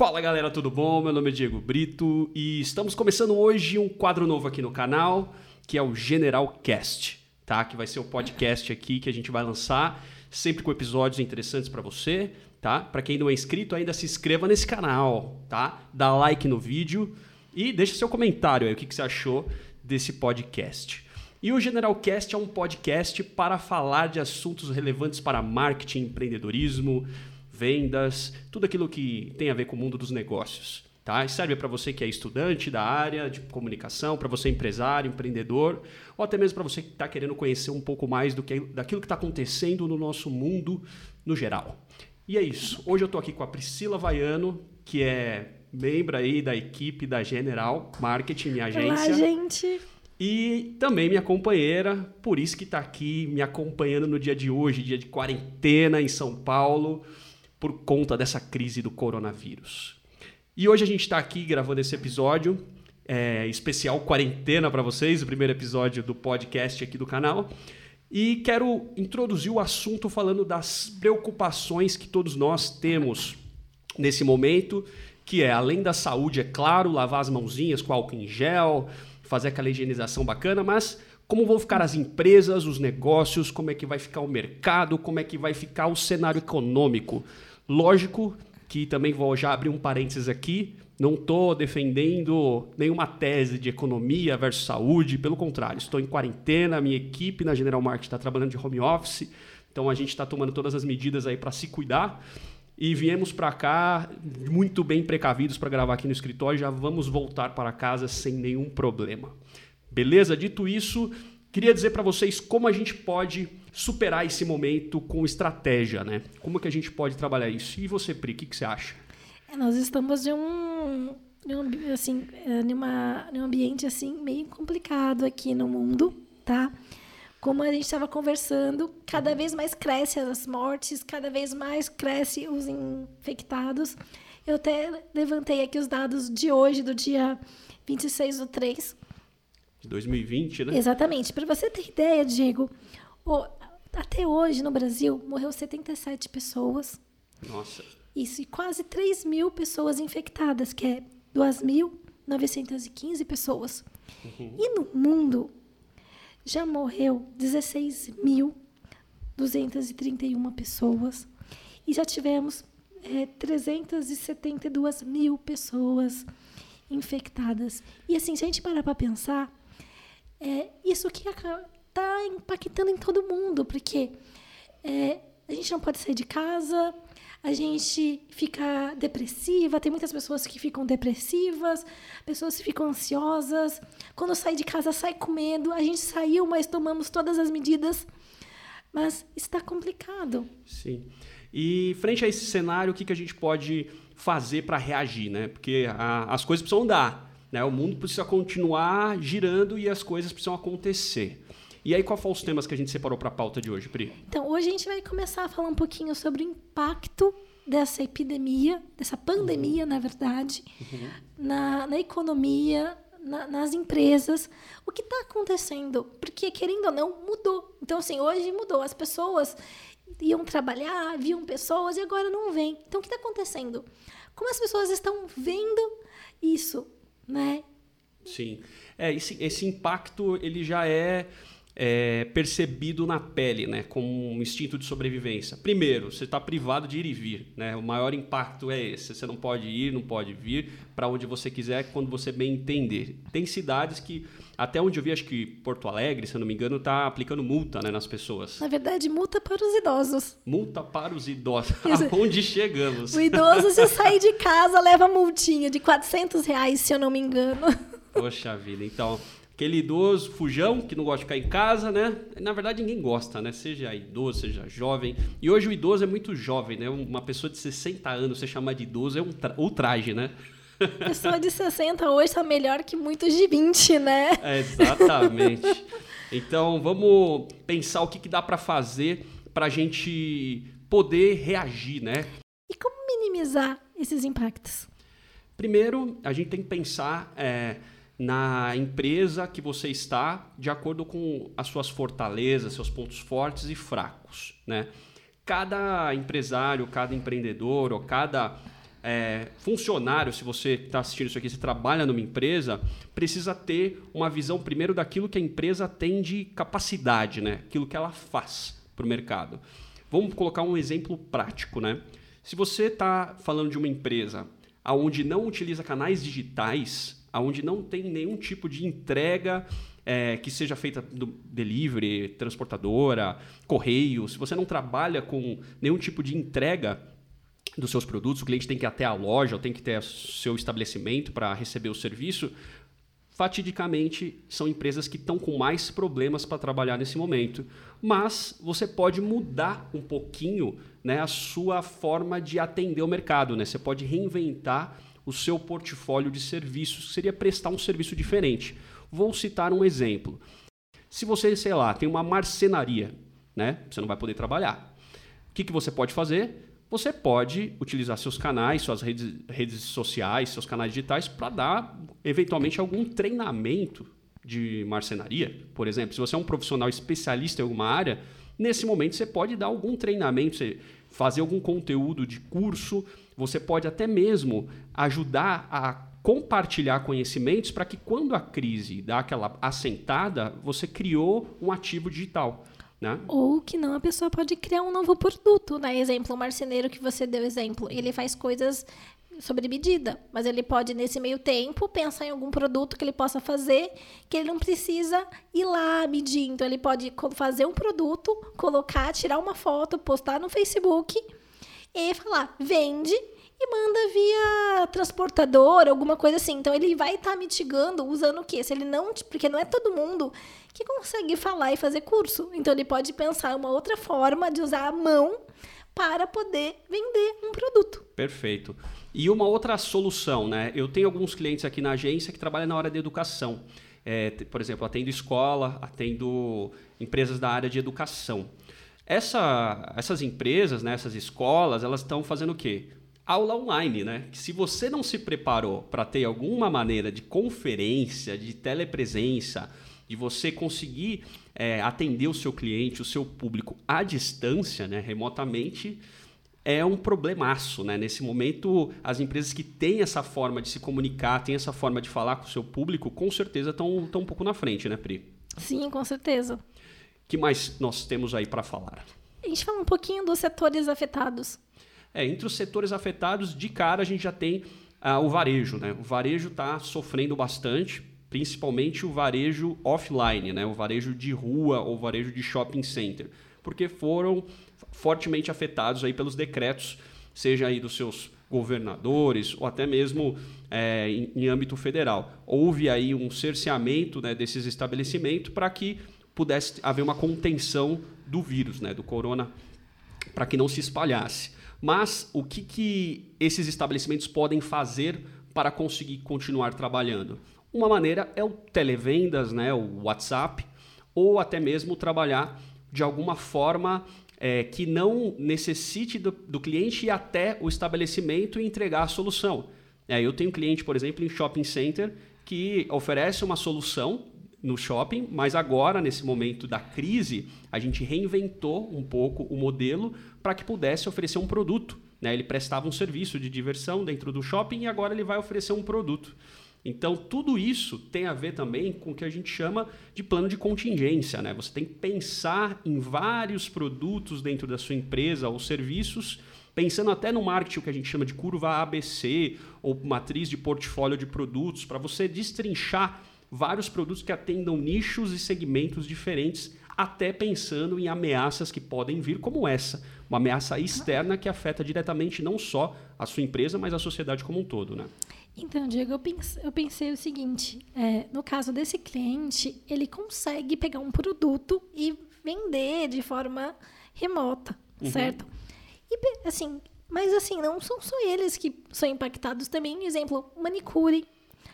Fala galera, tudo bom? Meu nome é Diego Brito e estamos começando hoje um quadro novo aqui no canal, que é o General Cast, tá? Que vai ser o podcast aqui que a gente vai lançar, sempre com episódios interessantes para você, tá? Para quem não é inscrito, ainda se inscreva nesse canal, tá? Dá like no vídeo e deixa seu comentário aí, o que, que você achou desse podcast. E o Generalcast é um podcast para falar de assuntos relevantes para marketing, empreendedorismo, vendas, tudo aquilo que tem a ver com o mundo dos negócios. Tá? Serve para você que é estudante da área de comunicação, para você empresário, empreendedor, ou até mesmo para você que está querendo conhecer um pouco mais do que, daquilo que está acontecendo no nosso mundo no geral. E é isso. Hoje eu estou aqui com a Priscila Vaiano, que é membro aí da equipe da General Marketing, minha agência. Olá, gente! E também minha companheira, por isso que está aqui me acompanhando no dia de hoje, dia de quarentena em São Paulo, por conta dessa crise do coronavírus. E hoje a gente está aqui gravando esse episódio é, especial quarentena para vocês, o primeiro episódio do podcast aqui do canal. E quero introduzir o assunto falando das preocupações que todos nós temos nesse momento, que é além da saúde, é claro, lavar as mãozinhas com álcool em gel, fazer aquela higienização bacana, mas como vão ficar as empresas, os negócios, como é que vai ficar o mercado, como é que vai ficar o cenário econômico. Lógico que também vou já abrir um parênteses aqui, não estou defendendo nenhuma tese de economia versus saúde, pelo contrário, estou em quarentena, minha equipe na General Market está trabalhando de home office, então a gente está tomando todas as medidas aí para se cuidar. E viemos para cá muito bem precavidos para gravar aqui no escritório. Já vamos voltar para casa sem nenhum problema. Beleza? Dito isso, queria dizer para vocês como a gente pode superar esse momento com estratégia, né? Como que a gente pode trabalhar isso? E você, Pri, o que, que você acha? É, nós estamos de um, um assim, numa, num ambiente assim meio complicado aqui no mundo, tá? como a gente estava conversando, cada vez mais cresce as mortes, cada vez mais cresce os infectados. Eu até levantei aqui os dados de hoje, do dia 26 do 3. De 2020, né? Exatamente. Para você ter ideia, Diego, até hoje no Brasil morreu 77 pessoas. Nossa. Isso, e quase 3 mil pessoas infectadas, que é 2.915 pessoas. Uhum. E no mundo, já morreu 16.231 pessoas e já tivemos é, 372 mil pessoas infectadas. E assim, se a gente parar para pensar, é isso que está impactando em todo mundo, porque é, a gente não pode sair de casa, a gente fica depressiva, tem muitas pessoas que ficam depressivas, pessoas que ficam ansiosas. Quando sai de casa, sai com medo. A gente saiu, mas tomamos todas as medidas. Mas está complicado. Sim. E frente a esse cenário, o que, que a gente pode fazer para reagir, né? Porque a, as coisas precisam dar, né? O mundo precisa continuar girando e as coisas precisam acontecer. E aí, qual foram os temas que a gente separou para a pauta de hoje, Pri? Então, hoje a gente vai começar a falar um pouquinho sobre o impacto dessa epidemia, dessa pandemia, uhum. na verdade, uhum. na, na economia, na, nas empresas. O que está acontecendo? Porque, querendo ou não, mudou. Então, assim, hoje mudou. As pessoas iam trabalhar, viam pessoas e agora não vêm. Então, o que está acontecendo? Como as pessoas estão vendo isso, né? Sim. É, esse, esse impacto, ele já é é, percebido na pele, né, como um instinto de sobrevivência. Primeiro, você está privado de ir e vir, né? O maior impacto é esse. Você não pode ir, não pode vir para onde você quiser, quando você bem entender. Tem cidades que até onde eu vi, acho que Porto Alegre, se eu não me engano, está aplicando multa né, nas pessoas. Na verdade, multa para os idosos. Multa para os idosos. Aonde chegamos? O idoso, se sair de casa, leva multinha de 400 reais, se eu não me engano. Poxa vida. Então, aquele idoso fujão que não gosta de ficar em casa, né? Na verdade, ninguém gosta, né? Seja idoso, seja jovem. E hoje o idoso é muito jovem, né? Uma pessoa de 60 anos, você chamar de idoso é um tra ultraje, né? Pessoa de 60 hoje está melhor que muitos de 20, né? É, exatamente. Então, vamos pensar o que, que dá para fazer para a gente poder reagir, né? E como minimizar esses impactos? Primeiro, a gente tem que pensar... É, na empresa que você está de acordo com as suas fortalezas, seus pontos fortes e fracos, né? Cada empresário, cada empreendedor ou cada é, funcionário, se você está assistindo isso aqui, você trabalha numa empresa, precisa ter uma visão primeiro daquilo que a empresa tem de capacidade, né? aquilo que ela faz para o mercado. Vamos colocar um exemplo prático. Né? Se você está falando de uma empresa onde não utiliza canais digitais, onde não tem nenhum tipo de entrega é, que seja feita do delivery, transportadora, correio, se você não trabalha com nenhum tipo de entrega dos seus produtos, o cliente tem que ir até a loja, ou tem que ter seu estabelecimento para receber o serviço, fatidicamente são empresas que estão com mais problemas para trabalhar nesse momento. Mas você pode mudar um pouquinho né, a sua forma de atender o mercado. Né? Você pode reinventar o seu portfólio de serviços, seria prestar um serviço diferente. Vou citar um exemplo. Se você, sei lá, tem uma marcenaria, né, você não vai poder trabalhar. O que, que você pode fazer? Você pode utilizar seus canais, suas redes, redes sociais, seus canais digitais para dar eventualmente algum treinamento de marcenaria, por exemplo. Se você é um profissional especialista em alguma área, nesse momento você pode dar algum treinamento, fazer algum conteúdo de curso, você pode até mesmo ajudar a compartilhar conhecimentos para que quando a crise dá aquela assentada, você criou um ativo digital. Né? Ou que não, a pessoa pode criar um novo produto, né? Exemplo, o marceneiro que você deu exemplo, ele faz coisas sobre medida, mas ele pode nesse meio tempo pensar em algum produto que ele possa fazer, que ele não precisa ir lá medir. Então ele pode fazer um produto, colocar, tirar uma foto, postar no Facebook e falar: "Vende" e manda via transportador, alguma coisa assim. Então ele vai estar tá mitigando usando o quê? Se ele não, porque não é todo mundo que consegue falar e fazer curso. Então ele pode pensar uma outra forma de usar a mão para poder vender um produto. Perfeito. E uma outra solução, né? Eu tenho alguns clientes aqui na agência que trabalham na área de educação. É, por exemplo, atendo escola, atendo empresas da área de educação. Essa, essas empresas, né, essas escolas, elas estão fazendo o quê? Aula online, né? Se você não se preparou para ter alguma maneira de conferência, de telepresença, de você conseguir é, atender o seu cliente, o seu público à distância, né, remotamente, é um problemaço. Né? Nesse momento, as empresas que têm essa forma de se comunicar, têm essa forma de falar com o seu público, com certeza estão um pouco na frente, né, Pri? Sim, com certeza. O que mais nós temos aí para falar? A gente fala um pouquinho dos setores afetados. É, entre os setores afetados, de cara a gente já tem ah, o varejo. Né? O varejo está sofrendo bastante principalmente o varejo offline, né? o varejo de rua ou varejo de shopping center, porque foram fortemente afetados aí pelos decretos, seja aí dos seus governadores ou até mesmo é, em, em, âmbito federal. Houve aí um cerceamento né, desses estabelecimentos para que pudesse haver uma contenção do vírus, né, do corona, para que não se espalhasse. Mas o que, que esses estabelecimentos podem fazer para conseguir continuar trabalhando? Uma maneira é o televendas, né, o WhatsApp, ou até mesmo trabalhar de alguma forma é, que não necessite do, do, cliente ir até o estabelecimento e entregar a solução. É, eu tenho um cliente, por exemplo, em shopping center que oferece uma solução no shopping, mas agora, nesse momento da crise, a gente reinventou um pouco o modelo para que pudesse oferecer um produto. Né? Ele prestava um serviço de diversão dentro do shopping e agora ele vai oferecer um produto. Então, tudo isso tem a ver também com o que a gente chama de plano de contingência. Né? Você tem que pensar em vários produtos dentro da sua empresa ou serviços, pensando até no marketing, o que a gente chama de curva ABC ou matriz de portfólio de produtos, para você destrinchar vários produtos que atendam nichos e segmentos diferentes, até pensando em ameaças que podem vir, como essa, uma ameaça externa que afeta diretamente não só a sua empresa, mas a sociedade como um todo. Né? Então, Diego, eu pensei, eu pensei o seguinte: é, no caso desse cliente, ele consegue pegar um produto e vender de forma remota, uhum. certo? E assim, mas assim, não são só eles que são impactados também. Exemplo, manicure,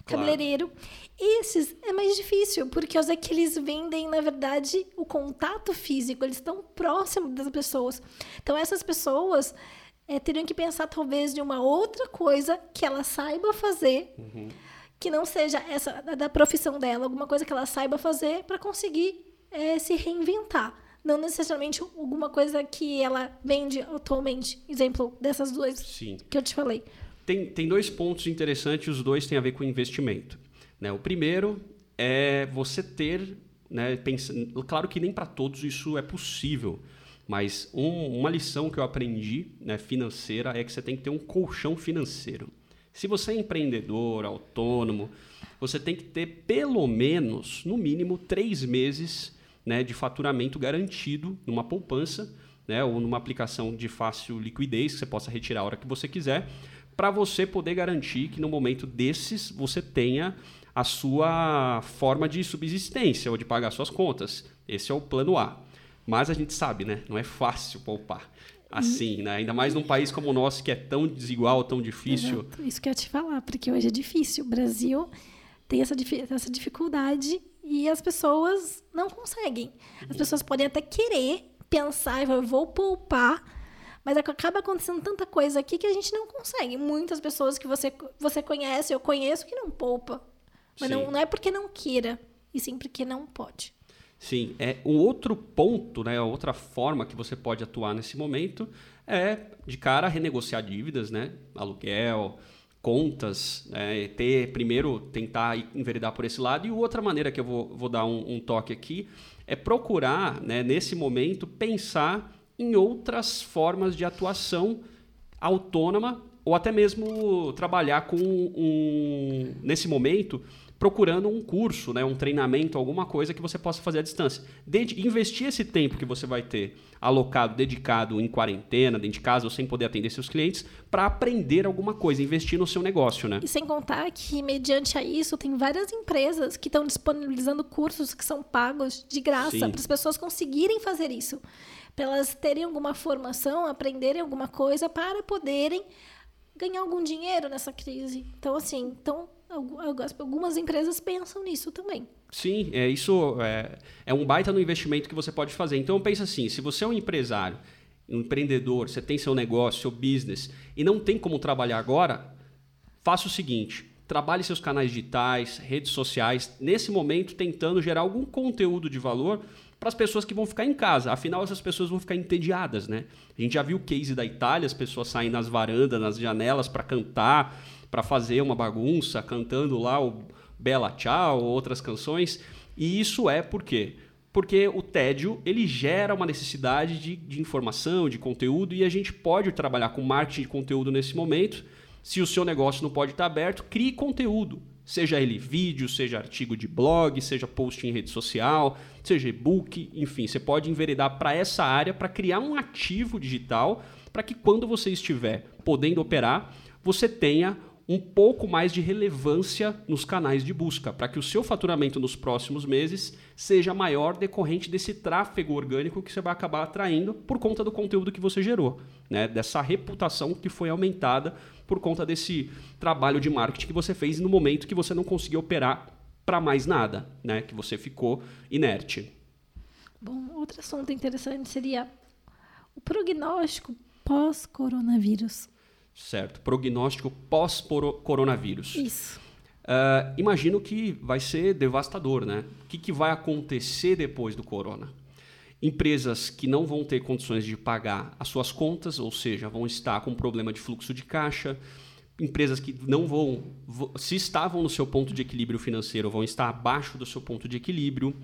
cabeleireiro. Claro. Esses é mais difícil, porque os é que eles vendem, na verdade, o contato físico, eles estão próximos das pessoas. Então, essas pessoas é, teriam que pensar talvez de uma outra coisa que ela saiba fazer, uhum. que não seja essa da profissão dela, alguma coisa que ela saiba fazer para conseguir é, se reinventar. Não necessariamente alguma coisa que ela vende atualmente. Exemplo dessas duas Sim. que eu te falei. Tem, tem dois pontos interessantes, os dois têm a ver com investimento. Né? O primeiro é você ter, né, pensando, claro que nem para todos isso é possível, mas um, uma lição que eu aprendi né, financeira é que você tem que ter um colchão financeiro. Se você é empreendedor, autônomo, você tem que ter pelo menos, no mínimo, três meses né, de faturamento garantido numa poupança né, ou numa aplicação de fácil liquidez que você possa retirar a hora que você quiser, para você poder garantir que no momento desses você tenha a sua forma de subsistência ou de pagar suas contas. Esse é o plano A. Mas a gente sabe, né? Não é fácil poupar assim, né? Ainda mais num país como o nosso que é tão desigual, tão difícil. Exato. Isso que eu ia te falar, porque hoje é difícil. O Brasil tem essa, essa dificuldade e as pessoas não conseguem. As uhum. pessoas podem até querer pensar, eu vou poupar, mas acaba acontecendo tanta coisa aqui que a gente não consegue. Muitas pessoas que você, você conhece, eu conheço, que não poupa. Mas não, não é porque não queira, e sim porque não pode. Sim, é um outro ponto, né, outra forma que você pode atuar nesse momento é de cara renegociar dívidas, né, aluguel, contas, né, ter primeiro tentar enveredar por esse lado e outra maneira que eu vou, vou dar um, um toque aqui é procurar, né, nesse momento, pensar em outras formas de atuação autônoma ou até mesmo trabalhar com um, nesse momento procurando um curso, né, um treinamento, alguma coisa que você possa fazer à distância. Investir esse tempo que você vai ter alocado, dedicado em quarentena, dentro de casa ou sem poder atender seus clientes, para aprender alguma coisa, investir no seu negócio, né? E sem contar que, mediante a isso, tem várias empresas que estão disponibilizando cursos que são pagos de graça para as pessoas conseguirem fazer isso. Para elas terem alguma formação, aprenderem alguma coisa para poderem ganhar algum dinheiro nessa crise. Então, assim, então algumas empresas pensam nisso também. Sim, é, isso é, é um baita no investimento que você pode fazer. Então pensa assim, se você é um empresário, um empreendedor, você tem seu negócio, seu business e não tem como trabalhar agora, faça o seguinte, trabalhe seus canais digitais, redes sociais, nesse momento tentando gerar algum conteúdo de valor para as pessoas que vão ficar em casa. Afinal, essas pessoas vão ficar entediadas, né? A gente já viu o case da Itália, as pessoas saem nas varandas, nas janelas para cantar, para fazer uma bagunça, cantando lá o Bela Tchau ou outras canções. E isso é por quê? Porque o tédio ele gera uma necessidade de, de informação, de conteúdo, e a gente pode trabalhar com marketing de conteúdo nesse momento. Se o seu negócio não pode estar aberto, crie conteúdo. Seja ele vídeo, seja artigo de blog, seja post em rede social, seja e-book, enfim, você pode enveredar para essa área para criar um ativo digital para que quando você estiver podendo operar, você tenha um pouco mais de relevância nos canais de busca, para que o seu faturamento nos próximos meses seja maior decorrente desse tráfego orgânico que você vai acabar atraindo por conta do conteúdo que você gerou, né? dessa reputação que foi aumentada por conta desse trabalho de marketing que você fez no momento que você não conseguiu operar para mais nada, né? que você ficou inerte. Bom, outro assunto interessante seria o prognóstico pós-coronavírus. Certo. Prognóstico pós-coronavírus. Isso. Uh, imagino que vai ser devastador, né? O que, que vai acontecer depois do corona? Empresas que não vão ter condições de pagar as suas contas, ou seja, vão estar com problema de fluxo de caixa. Empresas que não vão, se estavam no seu ponto de equilíbrio financeiro, vão estar abaixo do seu ponto de equilíbrio.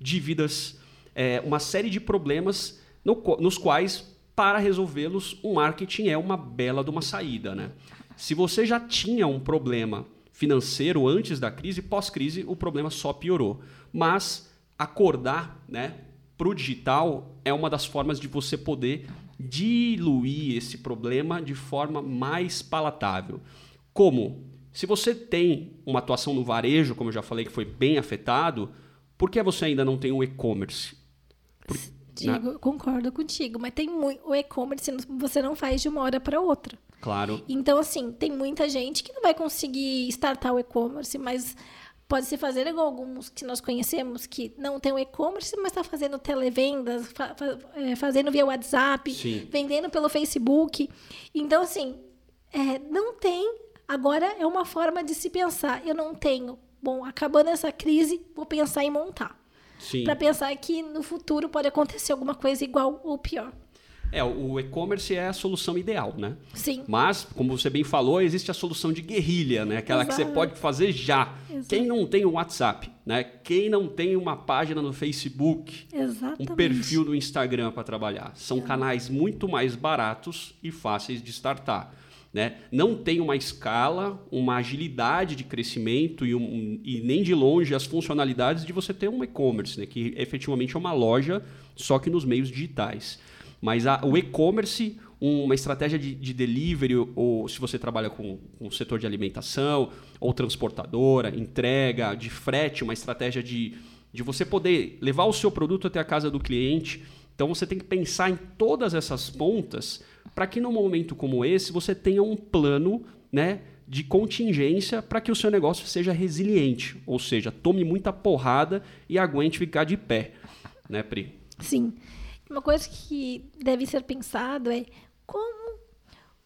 Dívidas, é, uma série de problemas no, nos quais para resolvê-los, o marketing é uma bela de uma saída. Né? Se você já tinha um problema financeiro antes da crise, pós-crise, o problema só piorou. Mas acordar né, para o digital é uma das formas de você poder diluir esse problema de forma mais palatável. Como? Se você tem uma atuação no varejo, como eu já falei que foi bem afetado, por que você ainda não tem um e-commerce? Digo, concordo contigo, mas tem muito. O e-commerce você não faz de uma hora para outra. Claro. Então, assim, tem muita gente que não vai conseguir startar o e-commerce, mas pode se fazer igual alguns que nós conhecemos que não tem o e-commerce, mas está fazendo televendas, fa é, fazendo via WhatsApp, Sim. vendendo pelo Facebook. Então, assim, é, não tem. Agora é uma forma de se pensar. Eu não tenho. Bom, acabando essa crise, vou pensar em montar para pensar que no futuro pode acontecer alguma coisa igual ou pior. É, o e-commerce é a solução ideal, né? Sim. Mas, como você bem falou, existe a solução de guerrilha, né? Aquela Exato. que você pode fazer já. Exato. Quem não tem um WhatsApp, né? Quem não tem uma página no Facebook, Exatamente. um perfil no Instagram para trabalhar. São é. canais muito mais baratos e fáceis de startar. Né? Não tem uma escala, uma agilidade de crescimento e, um, e nem de longe as funcionalidades de você ter um e-commerce, né? que efetivamente é uma loja, só que nos meios digitais. Mas a, o e-commerce, uma estratégia de, de, delivery, ou se você trabalha com, com o setor de alimentação, ou transportadora, entrega, de frete, uma estratégia de, de você poder levar o seu produto até a casa do cliente. Então você tem que pensar em todas essas pontas para que num momento como esse você tenha um plano, né, de contingência para que o seu negócio seja resiliente, ou seja, tome muita porrada e aguente ficar de pé, né, Pri? Sim. Uma coisa que deve ser pensado é como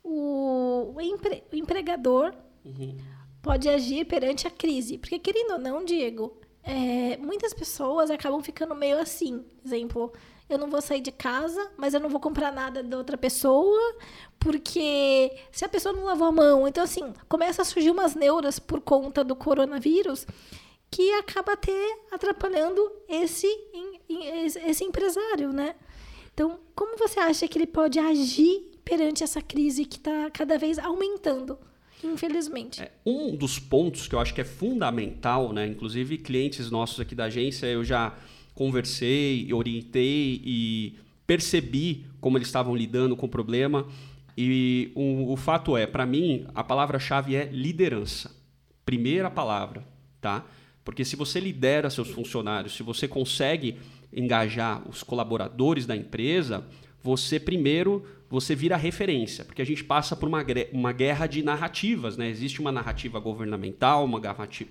o, empre, o empregador uhum. pode agir perante a crise, porque querendo ou não, Diego, é, muitas pessoas acabam ficando meio assim, exemplo, eu não vou sair de casa, mas eu não vou comprar nada da outra pessoa, porque se a pessoa não lavou a mão. Então, assim, começa a surgir umas neuras por conta do coronavírus que acaba até atrapalhando esse, esse empresário, né? Então, como você acha que ele pode agir perante essa crise que está cada vez aumentando? Infelizmente. É, um dos pontos que eu acho que é fundamental, né? Inclusive, clientes nossos aqui da agência, eu já conversei, orientei e percebi como eles estavam lidando com o problema. E o, o fato é, para mim, a palavra-chave é liderança. Primeira palavra, tá? Porque se você lidera seus funcionários, se você consegue engajar os colaboradores da empresa, você primeiro você vira referência, porque a gente passa por uma, uma guerra de narrativas, né? Existe uma narrativa governamental, uma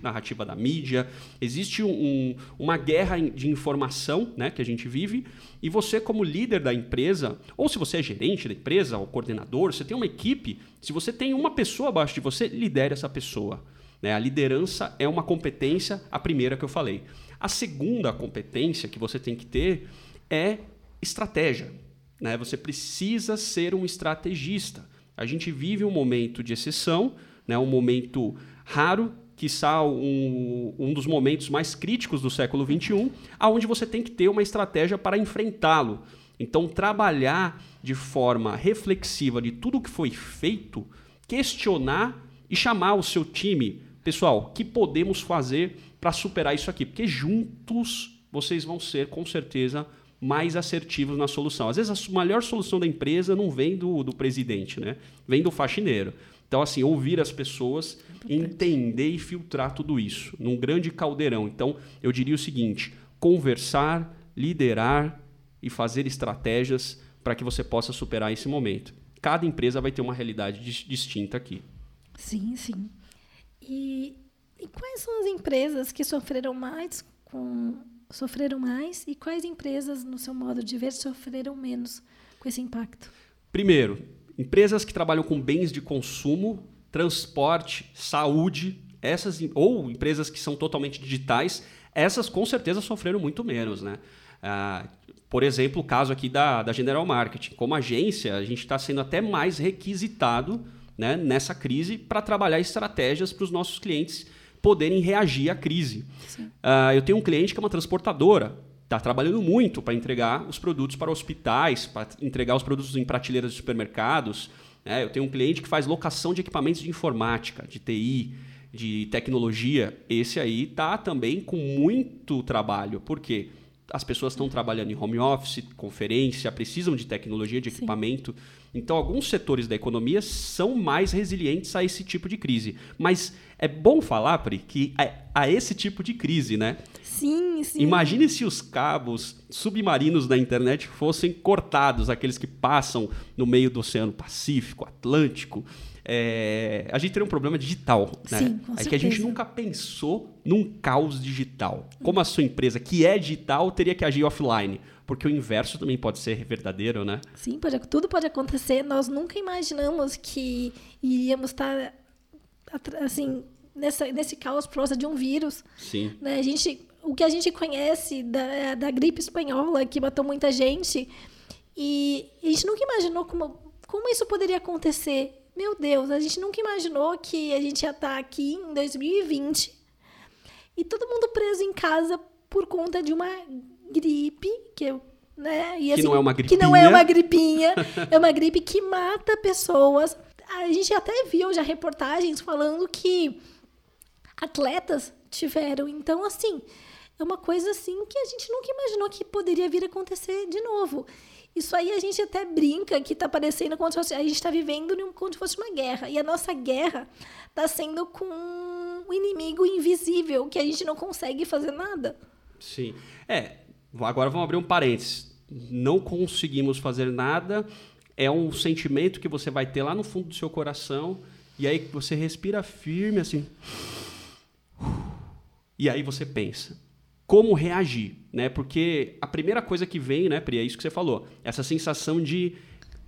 narrativa da mídia, existe um, uma guerra de informação, né, que a gente vive, e você como líder da empresa, ou se você é gerente da empresa, ou coordenador, você tem uma equipe, se você tem uma pessoa abaixo de você, lidere essa pessoa. Né? A liderança é uma competência, a primeira que eu falei. A segunda competência que você tem que ter é estratégia. Né? Você precisa ser um estrategista. A gente vive um momento de exceção, né? um momento raro, quiçá um, um dos momentos mais críticos do século XXI, aonde você tem que ter uma estratégia para enfrentá-lo. Então, trabalhar de forma reflexiva de tudo que foi feito, questionar e chamar o seu time. Pessoal, que podemos fazer para superar isso aqui? Porque juntos vocês vão ser, com certeza, mais assertivos na solução. Às vezes a melhor solução da empresa não vem do, do presidente, né? Vem do faxineiro. Então, assim, ouvir as pessoas, entender e filtrar tudo isso num grande caldeirão. Então, eu diria o seguinte: conversar, liderar e fazer estratégias para que você possa superar esse momento. Cada empresa vai ter uma realidade distinta aqui. Sim, sim. E, e quais são as empresas que sofreram mais com sofreram mais e quais empresas, no seu modo de ver, sofreram menos com esse impacto? Primeiro, empresas que trabalham com bens de consumo, transporte, saúde, essas ou empresas que são totalmente digitais, essas com certeza sofreram muito menos, né? Ah, por exemplo, o caso aqui da, da General Marketing. Como agência, a gente está sendo até mais requisitado né, nessa crise para trabalhar estratégias para os nossos clientes poderem reagir à crise. Uh, eu tenho um cliente que é uma transportadora, está trabalhando muito para entregar os produtos para hospitais, para entregar os produtos em prateleiras de supermercados. Né? Eu tenho um cliente que faz locação de equipamentos de informática, de TI, de tecnologia. Esse aí está também com muito trabalho. Por quê? As pessoas estão trabalhando em home office, conferência, precisam de tecnologia, de Sim. equipamento. Então, alguns setores da economia são mais resilientes a esse tipo de crise. Mas é bom falar, Pri, que a esse tipo de crise, né? Sim, sim. Imagine se os cabos submarinos da internet fossem cortados, aqueles que passam no meio do Oceano Pacífico, Atlântico. É, a gente teria um problema digital, né? Sim, com é que a gente nunca pensou num caos digital. Como a sua empresa, que é digital, teria que agir offline porque o inverso também pode ser verdadeiro, né? Sim, pode, tudo pode acontecer. Nós nunca imaginamos que iríamos estar assim nessa, nesse caos por causa de um vírus. Sim. Né? A gente, o que a gente conhece da, da gripe espanhola que matou muita gente E a gente nunca imaginou como, como isso poderia acontecer. Meu Deus, a gente nunca imaginou que a gente ia estar aqui em 2020 e todo mundo preso em casa por conta de uma gripe, que eu né? E, assim, que não é uma gripinha. Que não é uma gripinha, é uma gripe que mata pessoas. A gente até viu já reportagens falando que atletas tiveram. Então, assim, é uma coisa assim que a gente nunca imaginou que poderia vir a acontecer de novo. Isso aí a gente até brinca que está parecendo como se fosse, a gente está vivendo como se fosse uma guerra. E a nossa guerra está sendo com um inimigo invisível que a gente não consegue fazer nada. Sim. É, agora vamos abrir um parênteses. Não conseguimos fazer nada. É um sentimento que você vai ter lá no fundo do seu coração. E aí você respira firme assim. E aí você pensa como reagir, né? Porque a primeira coisa que vem, né, Pri, é isso que você falou, essa sensação de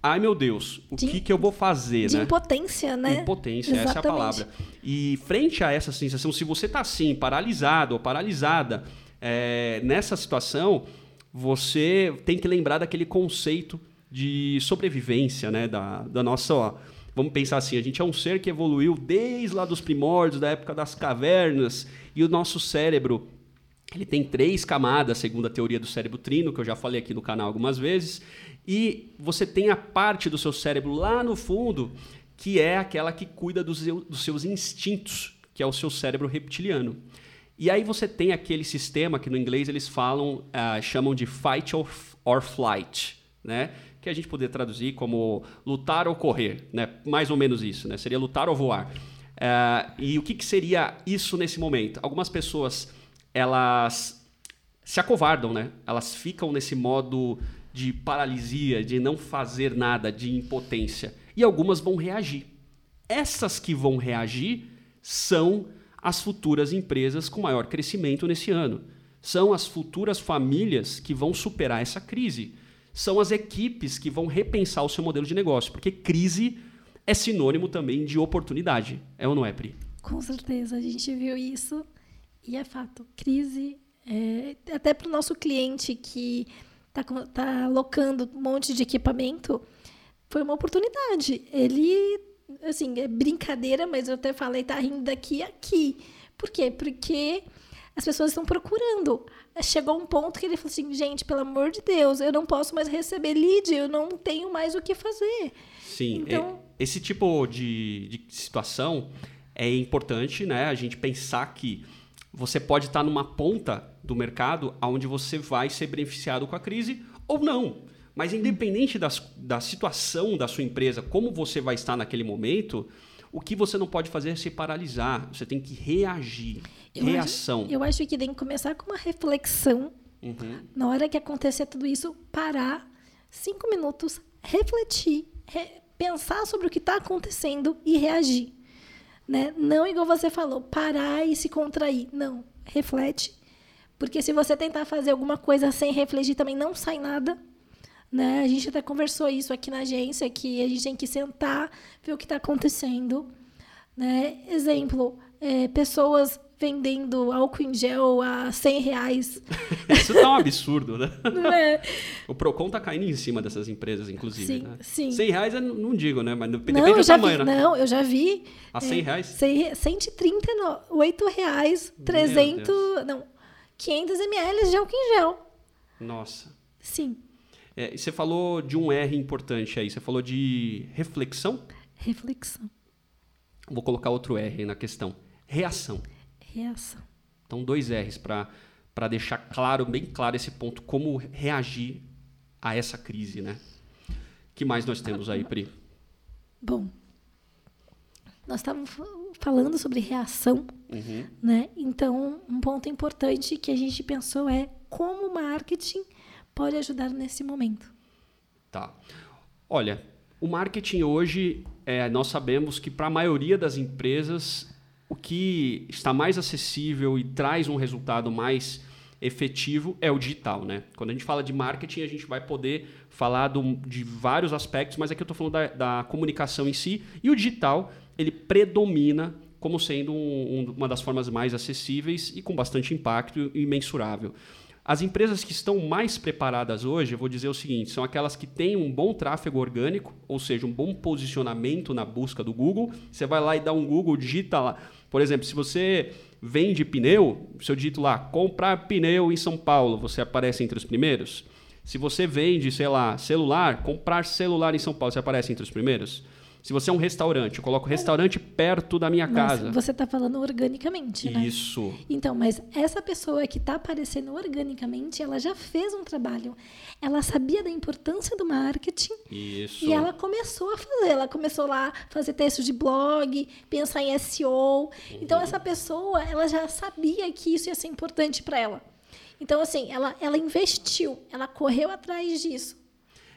ai meu Deus, o de, que, que eu vou fazer, de né? impotência, né? Impotência, Exatamente. essa é a palavra. E frente a essa sensação, se você está assim, paralisado ou paralisada é, nessa situação, você tem que lembrar daquele conceito de sobrevivência, né? Da, da nossa, ó, vamos pensar assim, a gente é um ser que evoluiu desde lá dos primórdios, da época das cavernas, e o nosso cérebro ele tem três camadas, segundo a teoria do cérebro trino, que eu já falei aqui no canal algumas vezes. E você tem a parte do seu cérebro lá no fundo, que é aquela que cuida dos, dos seus instintos, que é o seu cérebro reptiliano. E aí você tem aquele sistema que no inglês eles falam, uh, chamam de fight or, or flight, né? Que a gente poderia traduzir como lutar ou correr, né? Mais ou menos isso, né? Seria lutar ou voar. Uh, e o que, que seria isso nesse momento? Algumas pessoas elas se acovardam, né? Elas ficam nesse modo de paralisia, de não fazer nada, de impotência. E algumas vão reagir. Essas que vão reagir são as futuras empresas com maior crescimento nesse ano. São as futuras famílias que vão superar essa crise. São as equipes que vão repensar o seu modelo de negócio, porque crise é sinônimo também de oportunidade. É ou não é, Pri? Com certeza, a gente viu isso e é fato, crise, é, até para o nosso cliente que está tá alocando um monte de equipamento, foi uma oportunidade. Ele, assim, é brincadeira, mas eu até falei, tá rindo daqui a aqui. Por quê? Porque as pessoas estão procurando. Chegou um ponto que ele falou assim, gente, pelo amor de Deus, eu não posso mais receber lead, eu não tenho mais o que fazer. Sim, então... é, esse tipo de, de situação é importante, né? A gente pensar que você pode estar numa ponta do mercado onde você vai ser beneficiado com a crise ou não. Mas independente das, da situação da sua empresa, como você vai estar naquele momento, o que você não pode fazer é se paralisar. Você tem que reagir. Eu Reação. Acho, eu acho que tem que começar com uma reflexão. Uhum. Na hora que acontecer tudo isso, parar cinco minutos, refletir, re pensar sobre o que está acontecendo e reagir. Né? Não igual você falou, parar e se contrair. Não, reflete. Porque se você tentar fazer alguma coisa sem refletir, também não sai nada. Né? A gente até conversou isso aqui na agência, que a gente tem que sentar, ver o que está acontecendo. Né? Exemplo, é, pessoas vendendo álcool em gel a 100 reais. Isso tá um absurdo, né? Não é? O Procon tá caindo em cima dessas empresas, inclusive. Sim, né? sim. 100 reais eu não digo, né? Mas depende não, do tamanho, vi, né? Não, eu já vi. A 100 é, reais? 138 reais, 300... Não, 500 ml de álcool em gel. Nossa. Sim. É, você falou de um R importante aí. Você falou de reflexão? Reflexão. Vou colocar outro R na questão. Reação reação. Então, dois R's para deixar claro, bem claro esse ponto, como reagir a essa crise, né? que mais nós temos aí, Pri? Bom, nós estávamos falando sobre reação, uhum. né? Então, um ponto importante que a gente pensou é como o marketing pode ajudar nesse momento. Tá. Olha, o marketing hoje, é, nós sabemos que para a maioria das empresas o que está mais acessível e traz um resultado mais efetivo é o digital, né? Quando a gente fala de marketing, a gente vai poder falar do, de vários aspectos, mas aqui eu estou falando da, da, comunicação em si e o digital ele predomina como sendo um, um, uma das formas mais acessíveis e com bastante impacto e mensurável. As empresas que estão mais preparadas hoje, eu vou dizer o seguinte, são aquelas que têm um bom tráfego orgânico, ou seja, um bom posicionamento na busca do Google. Você vai lá e dá um Google, digita lá. Por exemplo, se você vende pneu, se eu digito lá, comprar pneu em São Paulo, você aparece entre os primeiros? Se você vende, sei lá, celular, comprar celular em São Paulo, você aparece entre os primeiros? Se você é um restaurante, eu coloco restaurante perto da minha Mas casa. você está falando organicamente, né? Isso. Então, mas essa pessoa que está aparecendo organicamente, ela já fez um trabalho. Ela sabia da importância do marketing Isso. e ela começou a fazer. Ela começou lá a fazer textos de blog, pensar em SEO. Então, essa pessoa, ela já sabia que isso ia ser importante para ela. Então, assim, ela, ela investiu, ela correu atrás disso.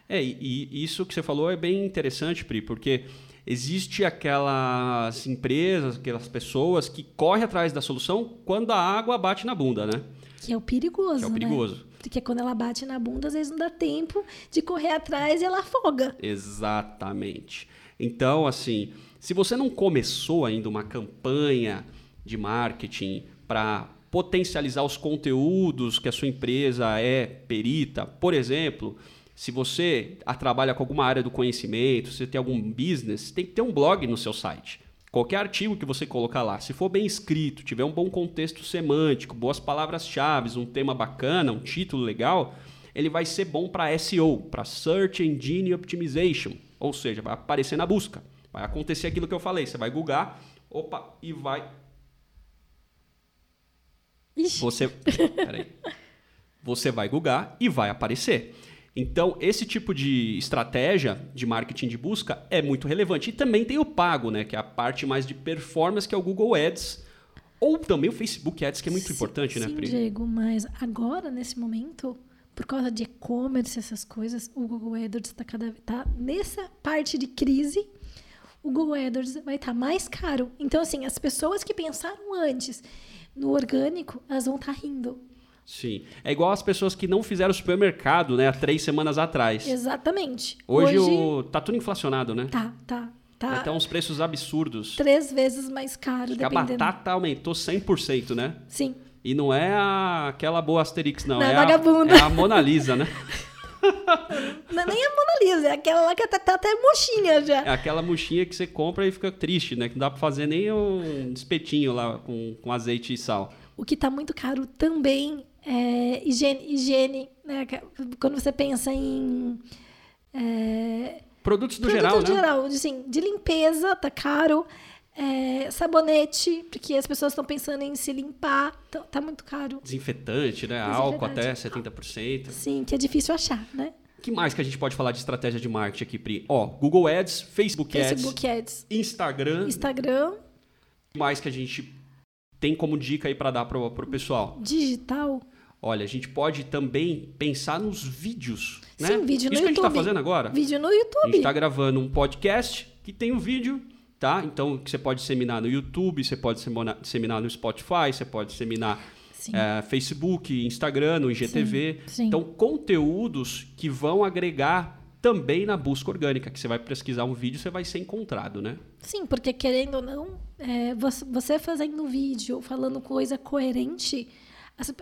É, e, e isso que você falou é bem interessante, Pri, porque existe aquelas empresas, aquelas pessoas que correm atrás da solução quando a água bate na bunda, né? Que é o perigoso, Que é o né? perigoso. Porque quando ela bate na bunda, às vezes não dá tempo de correr atrás e ela afoga. Exatamente. Então, assim, se você não começou ainda uma campanha de marketing para potencializar os conteúdos que a sua empresa é perita, por exemplo, se você trabalha com alguma área do conhecimento, se você tem algum business, tem que ter um blog no seu site. Qualquer artigo que você colocar lá, se for bem escrito, tiver um bom contexto semântico, boas palavras-chave, um tema bacana, um título legal, ele vai ser bom para SEO, para Search Engine Optimization, ou seja, vai aparecer na busca. Vai acontecer aquilo que eu falei, você vai googar, opa, e vai Ixi, você, peraí. Você vai googar e vai aparecer. Então, esse tipo de estratégia de marketing de busca é muito relevante. E também tem o pago, né? Que é a parte mais de performance, que é o Google Ads. Ou também o Facebook Ads, que é muito sim, importante, né, sim, Pri? Diego, mas agora, nesse momento, por causa de e-commerce, essas coisas, o Google AdWords está cada tá nessa parte de crise. O Google AdWords vai estar mais caro. Então, assim, as pessoas que pensaram antes no orgânico, elas vão estar rindo. Sim. É igual as pessoas que não fizeram supermercado, né? Há três semanas atrás. Exatamente. Hoje, o... tá tudo inflacionado, né? Tá, tá, tá. Ter uns preços absurdos. Três vezes mais caro, Acho que a dependendo. batata aumentou 100%, né? Sim. E não é a- aquela boa Asterix, não. Não, é, é vagabunda. A, é a Mona Lisa, né? Não é nem a Mona Lisa, é aquela lá que tá, tá até mochinha já. É aquela mochinha que você compra e fica triste, né? Que não dá pra fazer nem um espetinho lá com, com azeite e sal. O que está muito caro também é higiene, higiene né? Quando você pensa em é, Produtos do geral, né? geral, assim, de limpeza, tá caro. É, sabonete, porque as pessoas estão pensando em se limpar, tá, tá muito caro. Desinfetante, né? Álcool até 70%. Sim, que é difícil achar, né? O que mais que a gente pode falar de estratégia de marketing aqui, Pri? Ó, Google Ads, Facebook, Facebook Ads, Ads, Instagram. Instagram, O que mais que a gente tem como dica aí pra dar pro, pro pessoal? digital. Olha, a gente pode também pensar nos vídeos, né? Sim, vídeo no Isso que a gente tá YouTube. fazendo agora. Vídeo no A YouTube. gente está gravando um podcast que tem um vídeo, tá? Então, que você pode disseminar no YouTube, você pode disseminar no Spotify, você pode disseminar eh, Facebook, Instagram, no IGTV. Sim, sim. Então, conteúdos que vão agregar também na busca orgânica, que você vai pesquisar um vídeo, você vai ser encontrado, né? Sim, porque querendo ou não, é, você, fazendo vídeo, falando coisa coerente,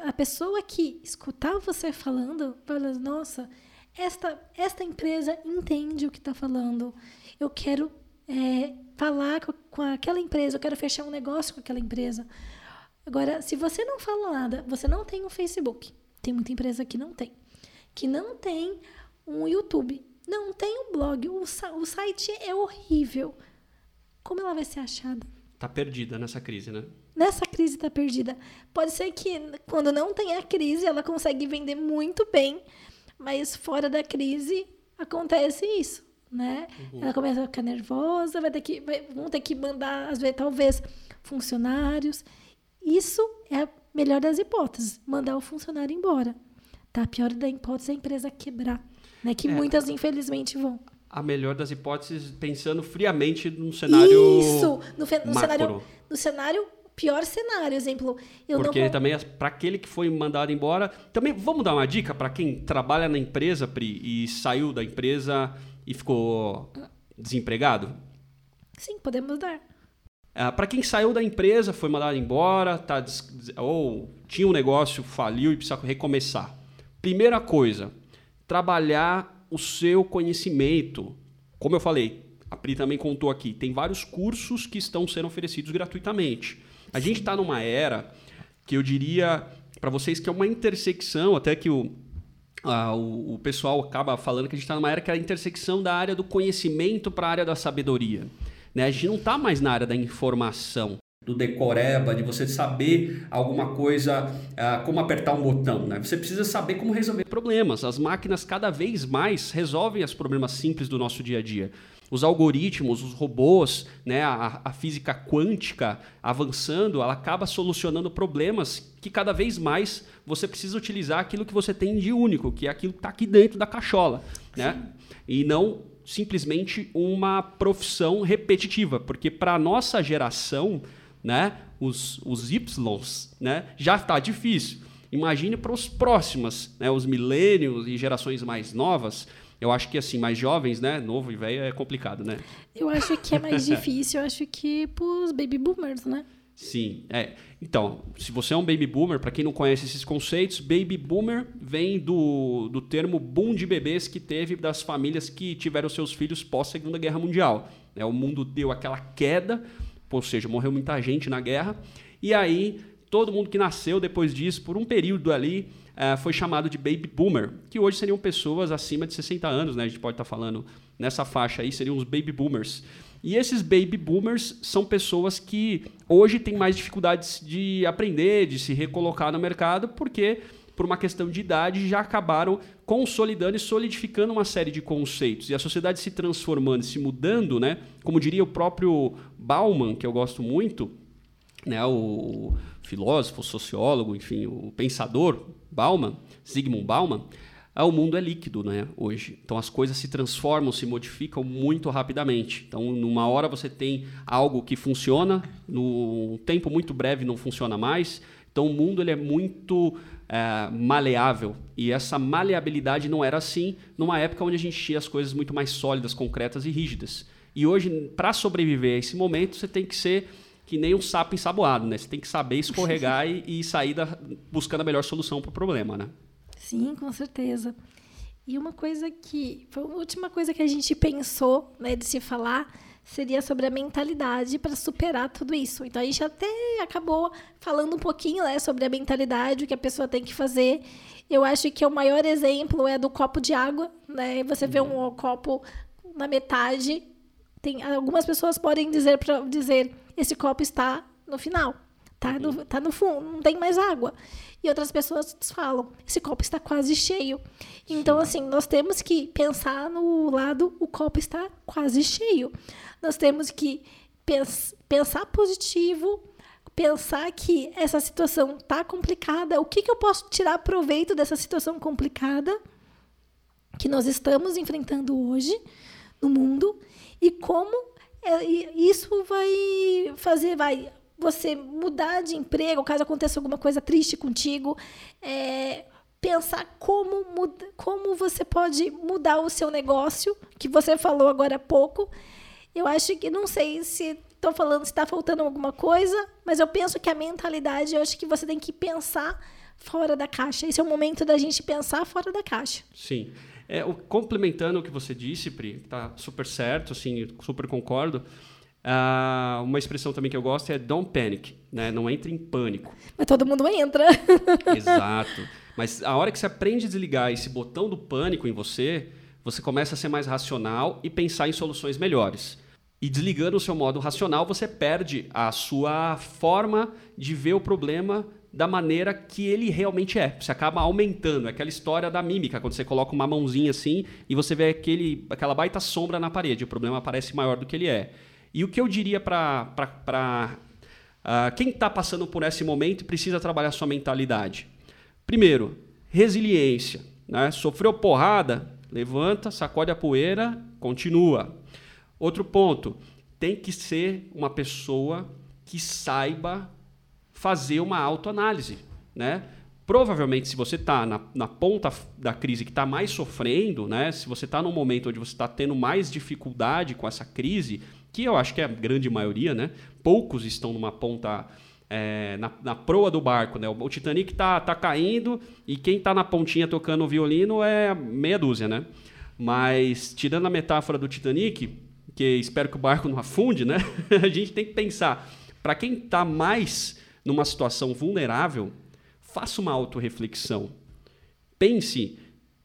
a, pessoa que escutar você falando, vai falar, nossa, esta, esta empresa entende o que está falando. Eu quero é, falar com, com aquela empresa, eu quero fechar um negócio com aquela empresa. Agora, se você não fala nada, você não tem um Facebook, tem muita empresa que não tem, que não tem um YouTube, não tem um blog, o, o site é horrível. Como ela vai ser achada? Tá perdida nessa crise, né? Nessa crise está perdida. Pode ser que quando não tem a crise, ela consegue vender muito bem, mas fora da crise acontece isso, né? Ela começa a ficar nervosa, vai ter que, vai- vão ter que mandar, às vezes, talvez, funcionários. Isso é a melhor das hipóteses, mandar o funcionário embora. Tá? A pior da hipótese é a empresa quebrar, né? Que É. muitas, infelizmente, vão. A melhor das hipóteses, pensando friamente num cenário Isso! No, fe- no macro. cenário, no cenário, pior cenário, exemplo, eu Porque não... também, para aquele que foi mandado embora. Também vamos dar uma dica para quem trabalha na empresa, Pri, e saiu da empresa e ficou desempregado? Sim, podemos dar. Uh, Para quem saiu da empresa, foi mandado embora, tá, ou tinha um negócio, faliu e precisa recomeçar. Primeira coisa, trabalhar o seu conhecimento. Como eu falei, a Pri também contou aqui, tem vários cursos que estão sendo oferecidos gratuitamente. A gente está numa era que eu diria para vocês que é uma intersecção, até que o, o, o, pessoal acaba falando que a gente está numa era que é a intersecção da área do conhecimento para a área da sabedoria. Né? A gente não está mais na área da informação do decoreba, de você saber alguma coisa, uh, como apertar um botão. Né? Você precisa saber como resolver problemas. As máquinas cada vez mais resolvem os problemas simples do nosso dia a dia. Os algoritmos, os robôs, né, a, a física quântica avançando, ela acaba solucionando problemas que cada vez mais você precisa utilizar aquilo que você tem de único, que é aquilo que está aqui dentro da cachola. Né? E não simplesmente uma profissão repetitiva, porque para a nossa geração né? Os, os Ys, né? Já está difícil. Imagine para os próximos, né? Os milênios e gerações mais novas. Eu acho que assim, mais jovens, né? Novo e velho é complicado, né? Eu acho que é mais difícil, eu acho que para os baby boomers, né? Sim, é. Então, se você é um baby boomer, para quem não conhece esses conceitos, baby boomer vem do, do termo boom de bebês que teve das famílias que tiveram seus filhos pós Segunda Guerra Mundial. É, o mundo deu aquela queda ou seja, morreu muita gente na guerra. E aí, todo mundo que nasceu depois disso, por um período ali, uh, foi chamado de baby boomer, que hoje seriam pessoas acima de 60 anos, né? A gente pode estar tá falando nessa faixa aí, seriam os baby boomers. E esses baby boomers são pessoas que hoje têm mais dificuldades de aprender, de se recolocar no mercado, porque por uma questão de idade, já acabaram consolidando e solidificando uma série de conceitos. E a sociedade se transformando, se mudando, né? Como diria o próprio Bauman, que eu gosto muito, né? o filósofo, sociólogo, enfim, o pensador Bauman, Zygmunt Bauman, ah, o mundo é líquido né, hoje. Então as coisas se transformam, se modificam muito rapidamente. Então, numa hora você tem algo que funciona, num tempo muito breve não funciona mais. Então o mundo ele é muito é, maleável. E essa maleabilidade não era assim numa época onde a gente tinha as coisas muito mais sólidas, concretas e rígidas. E hoje, para sobreviver a esse momento, você tem que ser que nem um sapo ensaboado, né? Você tem que saber escorregar e, e, sair da, buscando a melhor solução para o problema, né? Sim, com certeza. E uma coisa que foi a última coisa que a gente pensou, né, de se falar seria sobre a mentalidade para superar tudo isso. Então a gente até acabou falando um pouquinho né, sobre a mentalidade, o que a pessoa tem que fazer. Eu acho que o maior exemplo é do copo de água, né? Você vê um copo na metade, tem algumas pessoas podem dizer para dizer esse copo está no final, tá no, tá no fundo, não tem mais água. E outras pessoas falam, esse copo está quase cheio. Então, assim, nós temos que pensar no lado, o copo está quase cheio. Nós temos que pens pensar positivo, pensar que essa situação está complicada, o que, que eu posso tirar proveito dessa situação complicada que nós estamos enfrentando hoje no mundo? E como é, isso vai fazer, vai você mudar de emprego, caso aconteça alguma coisa triste contigo, é, pensar como, muda, como você pode mudar o seu negócio, que você falou agora há pouco, eu acho que, não sei se estou falando se está faltando alguma coisa, mas eu penso que a mentalidade, eu acho que você tem que pensar fora da caixa. Esse é o momento da gente pensar fora da caixa. Sim. É, o, complementando o que você disse, Pri, tá super certo, assim, super concordo. Uh, uma expressão também que eu gosto é don't panic, né? Não entre em pânico. Mas todo mundo entra. Exato. Mas a hora que você aprende a desligar esse botão do pânico em você, você começa a ser mais racional e pensar em soluções melhores. E desligando o seu modo racional, você perde a sua forma de ver o problema da maneira que ele realmente é. Você acaba aumentando. É aquela história da mímica, quando você coloca uma mãozinha assim e você vê aquele, aquela baita sombra na parede. O problema parece maior do que ele é. E o que eu diria para uh, ah, quem está passando por esse momento precisa trabalhar sua mentalidade? Primeiro, resiliência. Né? Sofreu porrada? Levanta, sacode a poeira, continua. Outro ponto, tem que ser uma pessoa que saiba fazer uma autoanálise, né? Provavelmente, se você está na, na, ponta da crise que está mais sofrendo, né? se você está num momento onde você está tendo mais dificuldade com essa crise, que eu acho que é a grande maioria, né? poucos estão numa ponta é, na, na, proa do barco. Né? O Titanic está tá caindo e quem está na pontinha tocando o violino é meia dúzia. Né? Mas, tirando a metáfora do Titanic, que espero que o barco não afunde, né? a gente tem que pensar, para quem está mais numa situação vulnerável, faça uma autorreflexão. Pense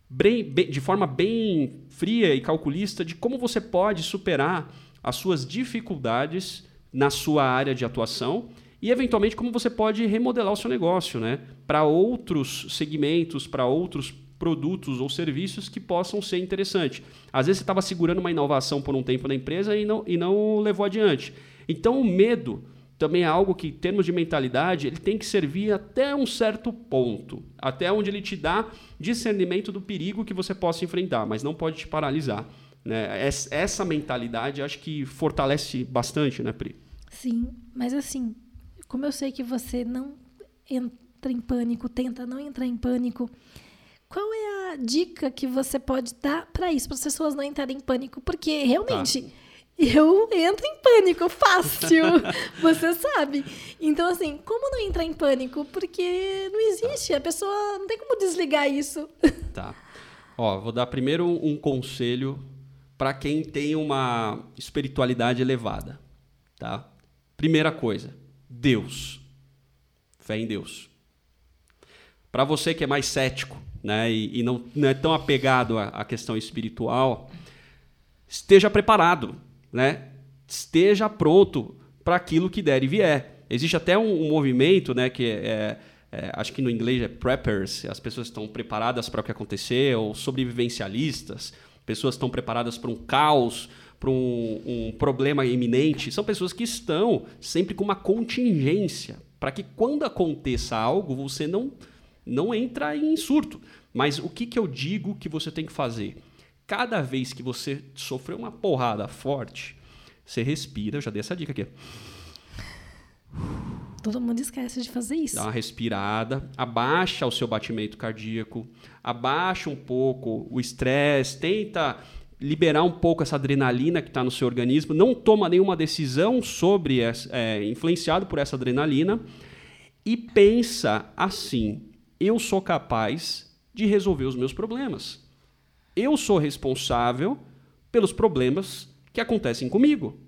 bem, bem, de forma bem fria e calculista de como você pode superar as suas dificuldades na sua área de atuação e, eventualmente, como você pode remodelar o seu negócio né? para outros segmentos, para outros produtos ou serviços que possam ser interessantes. Às vezes você estava segurando uma inovação por um tempo na empresa e não, e não levou adiante. Então, o medo também é algo que, em termos de mentalidade, ele tem que servir até um certo ponto, até onde ele te dá discernimento do perigo que você possa enfrentar, mas não pode te paralisar. Né? Essa mentalidade acho que fortalece bastante, né, Pri? Sim, mas assim, como eu sei que você não entra em pânico, tenta não entrar em pânico, qual é a dica que você pode dar para isso, para as pessoas não entrarem em pânico? Porque realmente. Tá eu entro em pânico fácil, você sabe. Então, assim, como não entrar em pânico? Porque não existe, a pessoa não tem como desligar isso. Tá. Ó, vou dar primeiro um conselho para quem tem uma espiritualidade elevada, tá? Primeira coisa, Deus. Fé em Deus. Para você que é mais cético, né, e, e não, não, é tão apegado à, à questão espiritual, esteja preparado né, esteja pronto para aquilo que der e vier. Existe até um, um movimento, né, que é, é, acho que no inglês é preppers, as pessoas estão preparadas para o que acontecer, ou sobrevivencialistas, pessoas estão preparadas para um caos, para um, um, problema iminente. São pessoas que estão sempre com uma contingência, para que quando aconteça algo, você não, não entra em surto. Mas o que, que eu digo que você tem que fazer? Cada vez que você sofreu uma porrada forte, você respira. Eu já dei essa dica aqui. Todo mundo esquece de fazer isso. Dá uma respirada, abaixa o seu batimento cardíaco, abaixa um pouco o estresse, tenta liberar um pouco essa adrenalina que está no seu organismo, não toma nenhuma decisão sobre é, influenciado por essa adrenalina e pensa assim: eu sou capaz de resolver os meus problemas eu sou responsável pelos problemas que acontecem comigo.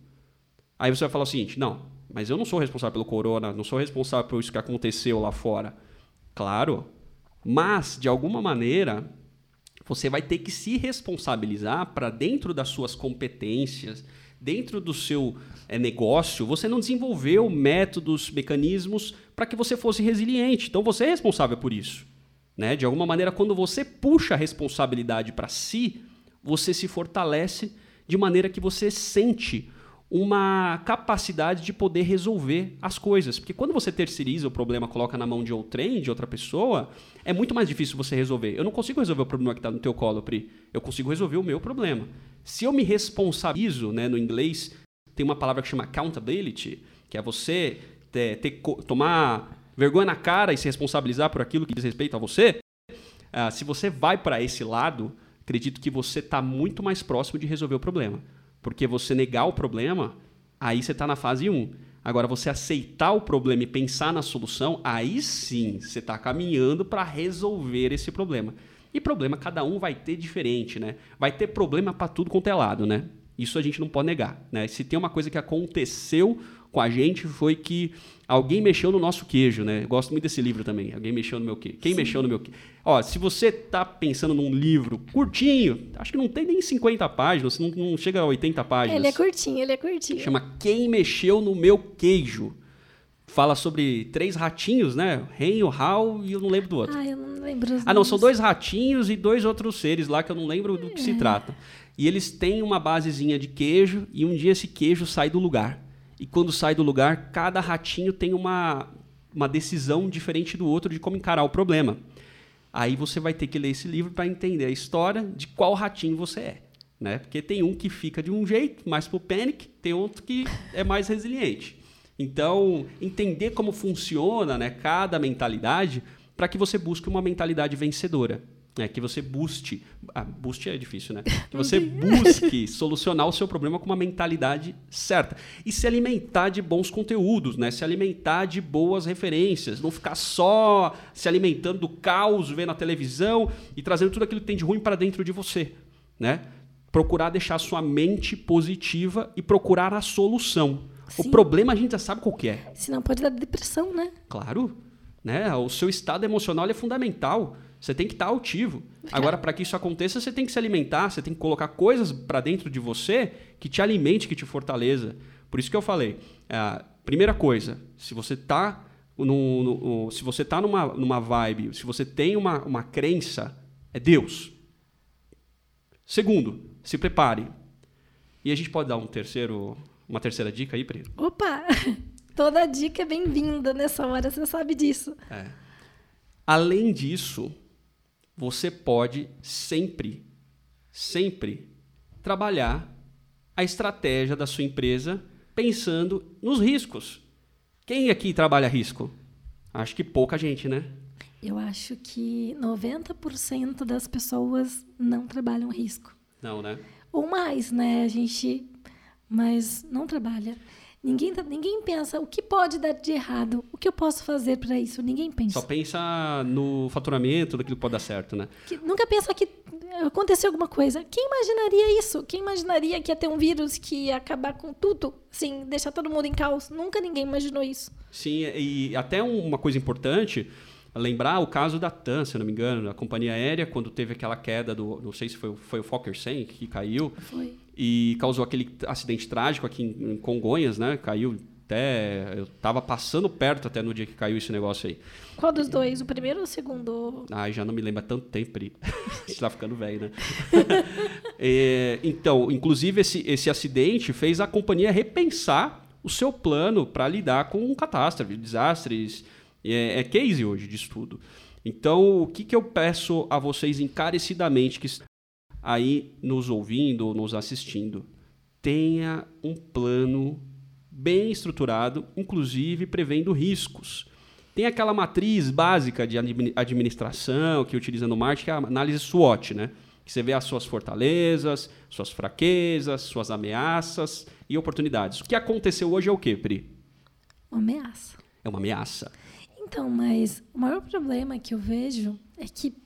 Aí você vai falar o seguinte: não, mas eu não sou responsável pelo corona, não sou responsável por isso que aconteceu lá fora. Claro, mas de alguma maneira você vai ter que se responsabilizar para dentro das suas competências, dentro do seu é, negócio, você não desenvolveu métodos, mecanismos para que você fosse resiliente. Então você é responsável por isso. Né? De alguma maneira, quando você puxa a responsabilidade para si, você se fortalece de maneira que você sente uma capacidade de poder resolver as coisas. Porque quando você terceiriza o problema, coloca na mão de outrem, de outra pessoa, é muito mais difícil você resolver. Eu não consigo resolver o problema que está no teu colo, Pri. Eu consigo resolver o meu problema. Se eu me responsabilizo, né, no inglês tem uma palavra que chama accountability, que é você ter, ter tomar vergonha na cara e se responsabilizar por aquilo que diz respeito a você, uh, se você vai para esse lado, acredito que você está muito mais próximo de resolver o problema. Porque você negar o problema, aí você está na fase 1. Agora, você aceitar o problema e pensar na solução, aí sim você está caminhando para resolver esse problema. E problema cada um vai ter diferente, né? Vai ter problema para tudo quanto é lado, né? Isso a gente não pode negar, né? Se tem uma coisa que aconteceu com a gente foi que alguém mexeu no nosso queijo, né? Eu gosto muito desse livro também. Alguém mexeu no meu queijo. Quem Sim. mexeu no meu queijo? Ó, se você tá pensando num livro curtinho, acho que não tem nem 50 páginas, não, não chega a 80 páginas. Ele é curtinho, ele é curtinho. Chama Quem Mexeu no Meu Queijo. Fala sobre três ratinhos, né? Ren, o Hal e eu não lembro do outro. Ah, eu não lembro. Ah, não, são dois ratinhos e dois outros seres lá que eu não lembro do que é. se trata. E eles têm uma basezinha de queijo e um dia esse queijo sai do lugar e quando sai do lugar, cada ratinho tem uma, uma decisão diferente do outro de como encarar o problema. Aí você vai ter que ler esse livro para entender a história de qual ratinho você é. Né? Porque tem um que fica de um jeito, mais pro panic, tem outro que é mais resiliente. Então, entender como funciona né, cada mentalidade para que você busque uma mentalidade vencedora. É, que você busque. Ah, busque é difícil, né? Que você busque solucionar o seu problema com uma mentalidade certa. E se alimentar de bons conteúdos, né? Se alimentar de boas referências. Não ficar só se alimentando do caos, vendo a televisão e trazendo tudo aquilo que tem de ruim para dentro de você. Né? Procurar deixar a sua mente positiva e procurar a solução. Sim. O problema a gente já sabe qual que é. Senão pode dar depressão, né? Claro. Né? O seu estado emocional é fundamental. Você tem que estar altivo. Agora, para que isso aconteça, você tem que se alimentar, você tem que colocar coisas para dentro de você que te alimente, que te fortaleça. Por isso que eu falei. É, primeira coisa, se você está no, no, se você tá numa, numa vibe, se você tem uma, uma crença, é Deus. Segundo, se prepare. E a gente pode dar um terceiro, uma terceira dica aí, Pri? Opa! Toda dica é bem-vinda nessa hora, você sabe disso. É. Além disso, você pode sempre, sempre trabalhar a estratégia da sua empresa pensando nos riscos. Quem aqui trabalha risco? Acho que pouca gente, né? Eu acho que 90% das pessoas não trabalham risco. Não, né? Ou mais, né? A gente. Mas não trabalha. Ninguém, tá, ninguém pensa o que pode dar de errado, o que eu posso fazer para isso. Ninguém pensa. Só pensa no faturamento, daquilo que pode dar certo, né? Que, nunca pensa que aconteceu alguma coisa. Quem imaginaria isso? Quem imaginaria que ia ter um vírus que ia acabar com tudo? Sim, deixar todo mundo em caos. Nunca ninguém imaginou isso. Sim, e até uma coisa importante lembrar o caso da TAM, se não me engano, da companhia aérea, quando teve aquela queda do, não sei se foi, foi o Fokker 100 que caiu. Foi. E causou aquele acidente trágico aqui em, Congonhas, né? Caiu até. Eu tava passando perto até no dia que caiu esse negócio aí. Qual dos dois? O primeiro ou o segundo? Ai, já não me lembro há tanto tempo, Pri. Gente tá ficando velho, né? é, então, inclusive, esse, esse acidente fez a companhia repensar o seu plano para lidar com catástrofes, desastres é, é case hoje de estudo. Então, o que, que eu peço a vocês encarecidamente que aí nos ouvindo ou nos assistindo? Tenha um plano bem estruturado, inclusive prevendo riscos. Tem aquela matriz básica de administração que utiliza no marketing, que é a análise SWOT, né? Que você vê as suas fortalezas, suas fraquezas, suas ameaças e oportunidades. O que aconteceu hoje é o quê, Pri? Uma ameaça. É uma ameaça. Então, mas o maior problema que eu vejo é que,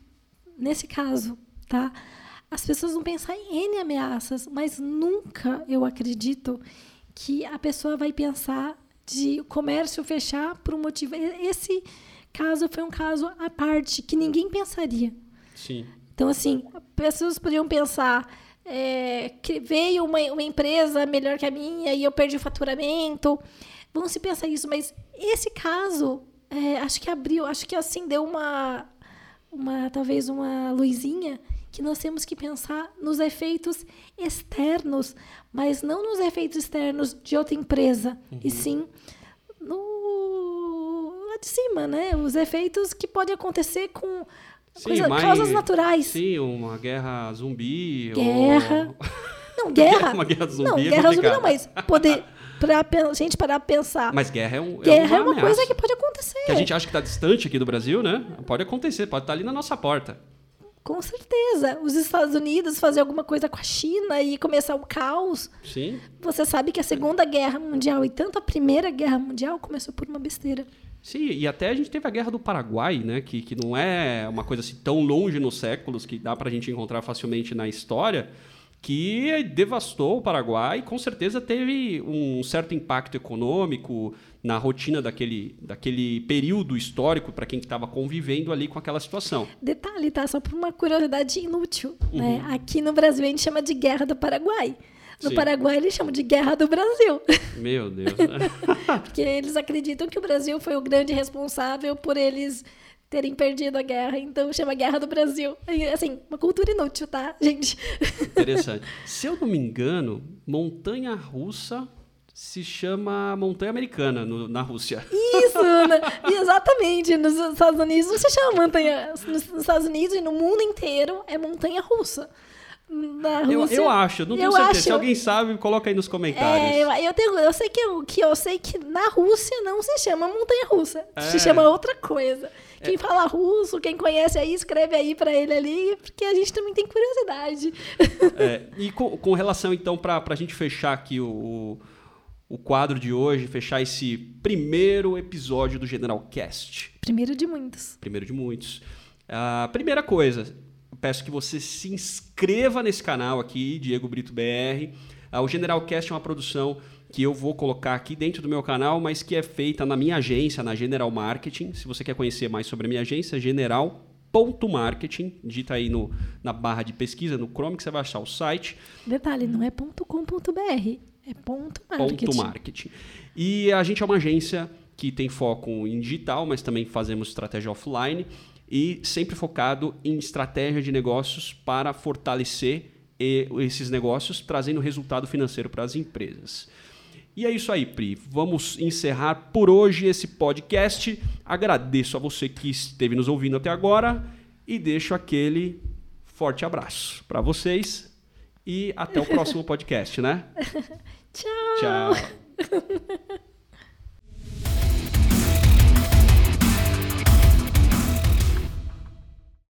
nesse caso, tá? As pessoas vão pensar em N ameaças, mas nunca eu acredito que a pessoa vai pensar de comércio fechar por um motivo. Esse caso foi um caso à parte, que ninguém pensaria. Sim. Então, assim, pessoas poderiam pensar. É, que veio uma, uma empresa melhor que a minha e eu perdi o faturamento. Vão se pensar isso, mas esse caso é, acho que abriu, acho que acendeu uma, uma, talvez uma luzinha que nós temos que pensar nos efeitos externos, mas não nos efeitos externos de outra empresa, uhum. e sim no lá de cima, né? Os efeitos que podem acontecer com sim, coisa, causas naturais. Sim, uma guerra zumbi. Guerra. Ou... Não, guerra. uma guerra zumbi. Não, é guerra zumbi não, mas poder pra gente parar pra pensar. Mas guerra é, um, é guerra é uma, é uma coisa que pode acontecer. Que a gente acha que está distante aqui do Brasil, né? Pode acontecer, pode estar tá ali na nossa porta. Com certeza. Os Estados Unidos fazer alguma coisa com a China e começar o caos. Sim. Você sabe que a Segunda Guerra Mundial e tanto a Primeira Guerra Mundial começou por uma besteira. Sim, e até a gente teve a Guerra do Paraguai, né? Que, que não é uma coisa assim tão longe nos séculos que dá pra gente encontrar facilmente na história que devastou o Paraguai e com certeza teve um certo impacto econômico na rotina daquele, daquele período histórico para quem estava convivendo ali com aquela situação. Detalhe, tá? Só por uma curiosidade inútil. Né? Uhum. Né? Aqui no Brasil a gente chama de Guerra do Paraguai. No Sim. Paraguai eles chamam de Guerra do Brasil. Meu Deus. Porque eles acreditam que o Brasil foi o grande responsável por eles terem perdido a guerra, então chama Guerra do Brasil. Assim, uma cultura inútil, tá, gente? Interessante. Se eu não me engano, montanha russa se chama montanha americana no, na Rússia. Isso, né? exatamente. Nos Estados Unidos não se chama montanha. Nos Estados Unidos e no mundo inteiro é montanha russa. Na Eu, Rússia. eu acho, não tenho certeza. acho- Se alguém sabe, coloca aí nos comentários. É, eu, eu, tenho, eu sei que eu, que eu sei que na Rússia não se chama montanha russa, É. se chama outra coisa. Quem fala russo, quem conhece aí, escreve aí pra ele ali, porque a gente também tem curiosidade. É, e com, com relação, então, para a gente fechar aqui o, o, quadro de hoje, fechar esse primeiro episódio do General Cast. Primeiro de muitos. Primeiro de muitos. A primeira coisa, peço que você se inscreva nesse canal aqui, Diego Brito BR. Ah, o General Cast é uma produção que eu vou colocar aqui dentro do meu canal, mas que é feita na minha agência, na General Marketing. Se você quer conhecer mais sobre a minha agência, general.marketing. Digita aí no, na barra de pesquisa, no Chrome, que você vai achar o site. Detalhe, não é .com.br, é ponto marketing. Ponto marketing. E a gente é uma agência que tem foco em digital, mas também fazemos estratégia offline e sempre focado em estratégia de negócios para fortalecer eh, esses negócios, trazendo resultado financeiro para as empresas. E é isso aí, Pri. Vamos encerrar por hoje esse podcast. Agradeço a você que esteve nos ouvindo até agora e deixo aquele forte abraço para vocês e até o próximo podcast, né? Tchau! Tchau.